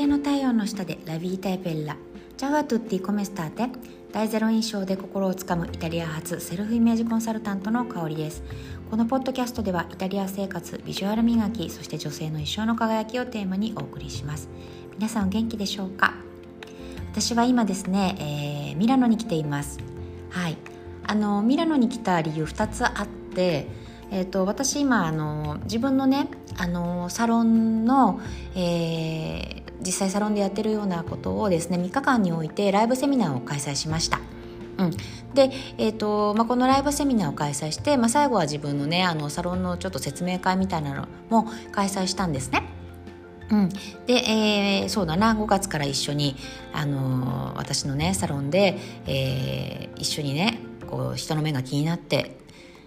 系の太陽の下でラビータエペッラ。ジャワトゥッティコメスターテ。大ゼロ印象で心をつかむイタリア発セルフイメージコンサルタントの香りです。このポッドキャストではイタリア生活ビジュアル磨きそして女性の一生の輝きをテーマにお送りします。皆さんお元気でしょうか？私は今ですね、えー、ミラノに来ています。はい。あのミラノに来た理由2つあってえーと、私今あの自分のねあのサロンの、えー、実際サロンでやってるようなことをですね3日間においてライブセミナーを開催しました。うん、で、えーとまあ、このライブセミナーを開催して、まあ、最後は自分のねあのサロンのちょっと説明会みたいなのも開催したんですね。うん、で、えー、そうだな5月から一緒に、あのー、私のねサロンで、えー、一緒にねこう人の目が気になって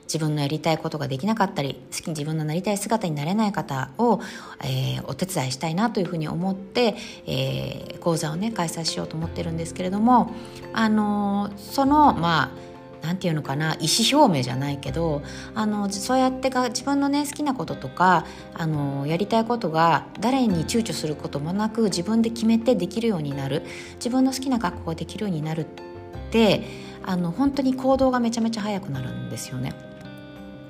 自分のやりたいことができなかったり好きに自分のなりたい姿になれない方を、えー、お手伝いしたいなというふうに思って、えー、講座をね開催しようと思ってるんですけれども、あのー、そのまあなんていうのかな意思表明じゃないけどあのそうやってが自分のね好きなこととかあのやりたいことが誰に躊躇することもなく自分で決めてできるようになる自分の好きな学校ができるようになるってあの本当に行動がめちゃめちゃ早くなるんですよね。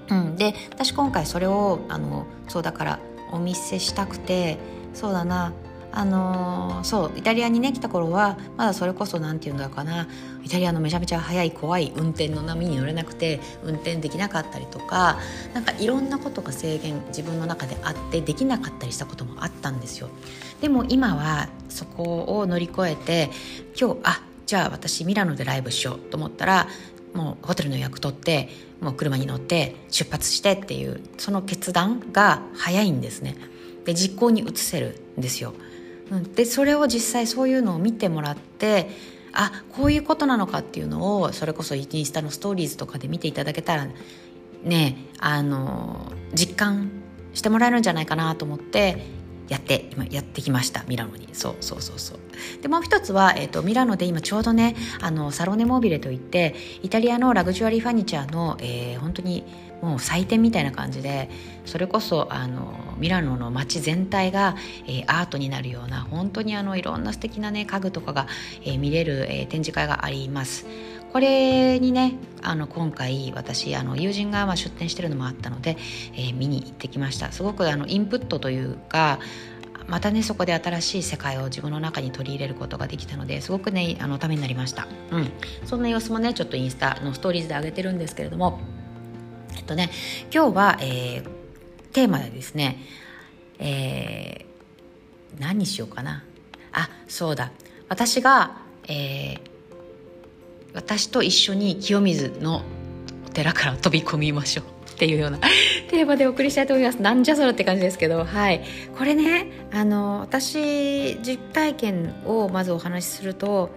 うん、で私今回それをあのそうだからお見せしたくてそうだな。あのー、そうイタリアにね来た頃はまだそれこそ何て言うんだかな。イタリアのめちゃめちゃ速い怖い運転の波に乗れなくて運転できなかったりとかなんかいろんなことが制限自分の中であってできなかったりしたこともあったんですよ。でも今はそこを乗り越えて今日あじゃあ私ミラノでライブしようと思ったらもうホテルの予約取ってもう車に乗って出発してっていうその決断が早いんですね。で実行に移せるんですよ、でそれを実際そういうのを見てもらってあこういうことなのかっていうのをそれこそインスタのストーリーズとかで見ていただけたらねあの実感してもらえるんじゃないかなと思ってやって今やってきました。ミラノに。そうそうそうそう。でもう一つは、えーと、ミラノで今ちょうどねあのサロネモービレといってイタリアのラグジュアリーファニチャーの、えー、本当にもう祭典みたいな感じでそれこそあのミラノの街全体が、えー、アートになるような本当にあのいろんな素敵なね家具とかが、えー、見れる、えー、展示会があります。これにねあの今回私あの友人がまあ出店してるのもあったので、えー、見に行ってきました。すごくあのインプットというかまたねそこで新しい世界を自分の中に取り入れることができたのですごくねあのためになりました、うん、そんな様子もねちょっとインスタのストーリーズで上げてるんですけれどもえっとね今日は、えー、テーマでですね、えー、何にしようかな。あそうだ。私が、えー、私と一緒に清水のお寺から飛び込みましょうっていうような テーマでお送りしたいと思いますなんじゃそらって感じですけどはいこれねあの私実体験をまずお話しすると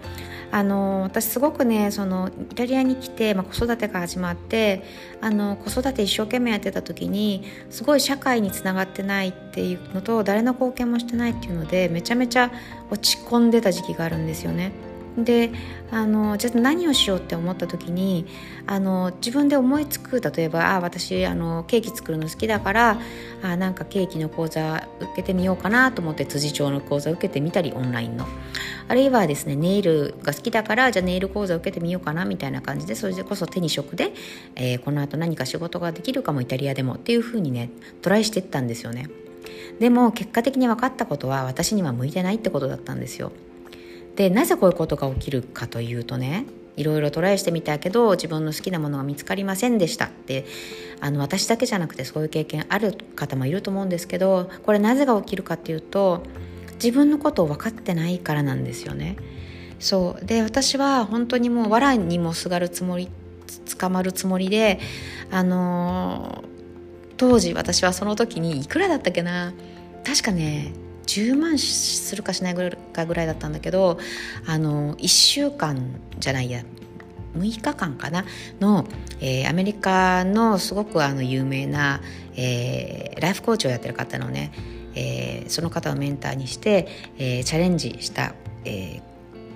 あの私すごくねそのイタリアに来て、まあ、子育てが始まってあの子育て一生懸命やってた時にすごい社会につながってないっていうのと誰の貢献もしてないっていうのでめちゃめちゃ落ち込んでた時期があるんですよね。であのじゃあ何をしようって思った時にあの自分で思いつく例えばあ私あのケーキ作るの好きだからあなんかケーキの講座受けてみようかなと思って辻町の講座受けてみたりオンラインの。あるいはですねネイルが好きだからじゃあネイル講座受けてみようかなみたいな感じでそれでこそ手に職で、えー、この後何か仕事ができるかもイタリアでもっていうふうにねトライしていったんですよね。でも結果的に分かったことは私には向いてないってことだったんですよ。でなぜこういうことが起きるかというとねいろいろトライしてみたけど自分の好きなものが見つかりませんでしたってあの私だけじゃなくてそういう経験ある方もいると思うんですけどこれなぜが起きるかっていうと自分のことを分かってないからなんですよね。そうで私は本当にもう藁にもすがるつもり捕まるつもりであのー、当時私はその時にいくらだったっけな確かね10万するかしないかぐらいだったんだけどあの1週間じゃないや6日間かな？の、えー、アメリカのすごくあの有名な、えー、ライフコーチをやってる方のね、えー、その方をメンターにして、えー、チャレンジした、え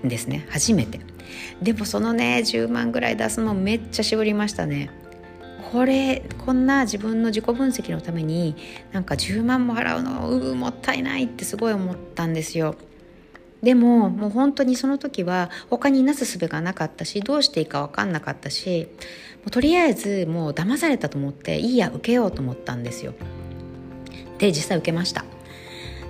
ー、ですね。初めて。でもそのね10万ぐらい出すのめっちゃ絞りましたね。これこんな自分の自己分析のためになんか10万も払うのうもったいないってすごい思ったんですよ。でももう本当にその時は他になすすべがなかったしどうしていいか分かんなかったしもうとりあえずもう騙されたと思っていいや受けようと思ったんですよ。で実際受けました。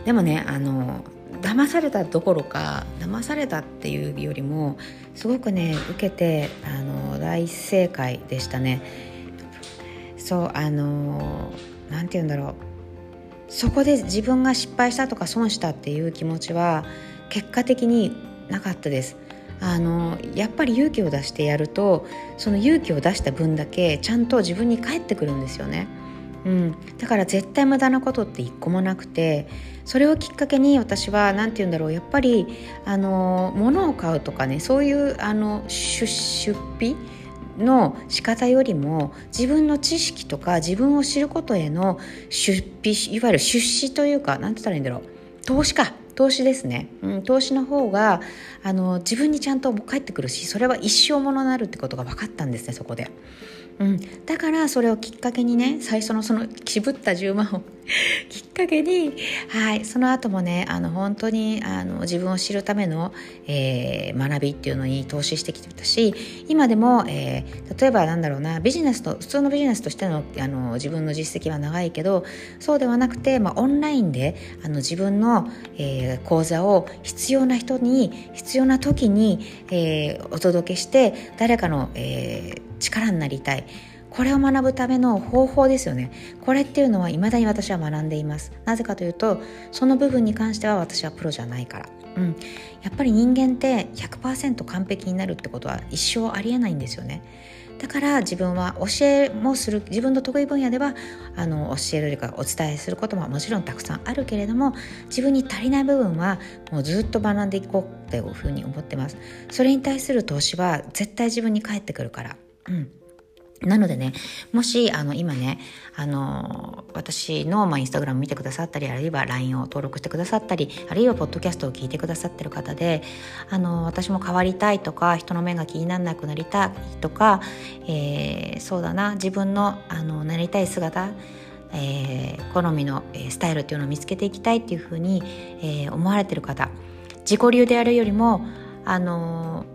でもねあの騙されたどころか騙されたっていうよりもすごくね受けてあの大正解でしたね。そうあの何て言うんだろう。そこで自分が失敗したとか損したっていう気持ちは結果的になかったです。あのやっぱり勇気を出してやるとその勇気を出した分だけちゃんと自分に返ってくるんですよね。うん、だから絶対無駄なことって一個もなくてそれをきっかけに私は何て言うんだろうやっぱりあの物を買うとかねそういうあの出費の仕方よりも自分の知識とか自分を知ることへの出費いわゆる出資というか何て言ったらいいんだろう。投資か。投資ですね、うん、投資の方があの自分にちゃんと返ってくるしそれは一生ものになるってことが分かったんですねそこで。うん、だからそれをきっかけにね最初のその渋った10万を きっかけに、はい、その後もねあの本当にあの自分を知るための、えー、学びっていうのに投資してきてたし今でも、えー、例えばなんだろうなビジネスと普通のビジネスとしてのあの自分の実績は長いけどそうではなくて、まあ、オンラインであの自分の、えー、講座を必要な人に必要な時に、えー、お届けして誰かの、えー、力になりたい。これを学ぶための方法ですよね。これっていうのは未だに私は学んでいます。なぜかというとその部分に関しては私はプロじゃないから。うん、やっぱり人間って100%完璧になるってことは一生ありえないんですよね。だから自分は教えもする自分の得意分野ではあの教えるかお伝えすることももちろんたくさんあるけれども自分に足りない部分はもうずっと学んでいこうっていうふうに思ってます。それに対する投資は絶対自分に返ってくるから。うん。なのでね、もし、あの、今ね、あの、私の、まあ、インスタグラム見てくださったり、あるいは LINE を登録してくださったり、あるいはポッドキャストを聞いてくださってる方で、あの、私も変わりたいとか、人の目が気にならなくなりたいとか、えー、そうだな、自分の、あの、なりたい姿、えー、好みのスタイルっていうのを見つけていきたいっていうふうに、えー、思われてる方、自己流でやるよりも、あの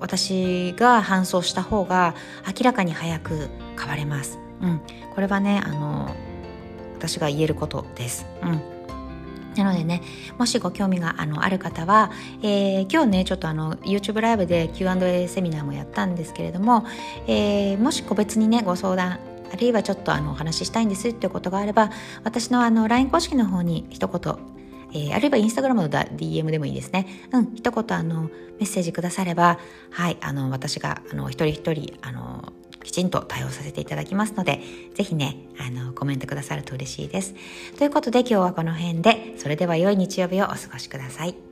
私が搬送した方が明らかに早く変われます。うん、これはねあの私が言えることです。うんなのでね、もしご興味があのある方は、えー、今日ね、ちょっとあの YouTube ライブで Q&A セミナーもやったんですけれども、えー、もし個別にね、ご相談、あるいはちょっとあのお話ししたいんですってことがあれば、私のあの LINE 公式の方に一言えー、あるいはインスタグラムの DM でもいいですね。うん、一言あの、メッセージくだされば、はい、あの、私が、あの、一人一人、あの、きちんと対応させていただきますので、ぜひね、あの、コメントくださると嬉しいです。ということで今日はこの辺で、それでは良い日曜日をお過ごしください。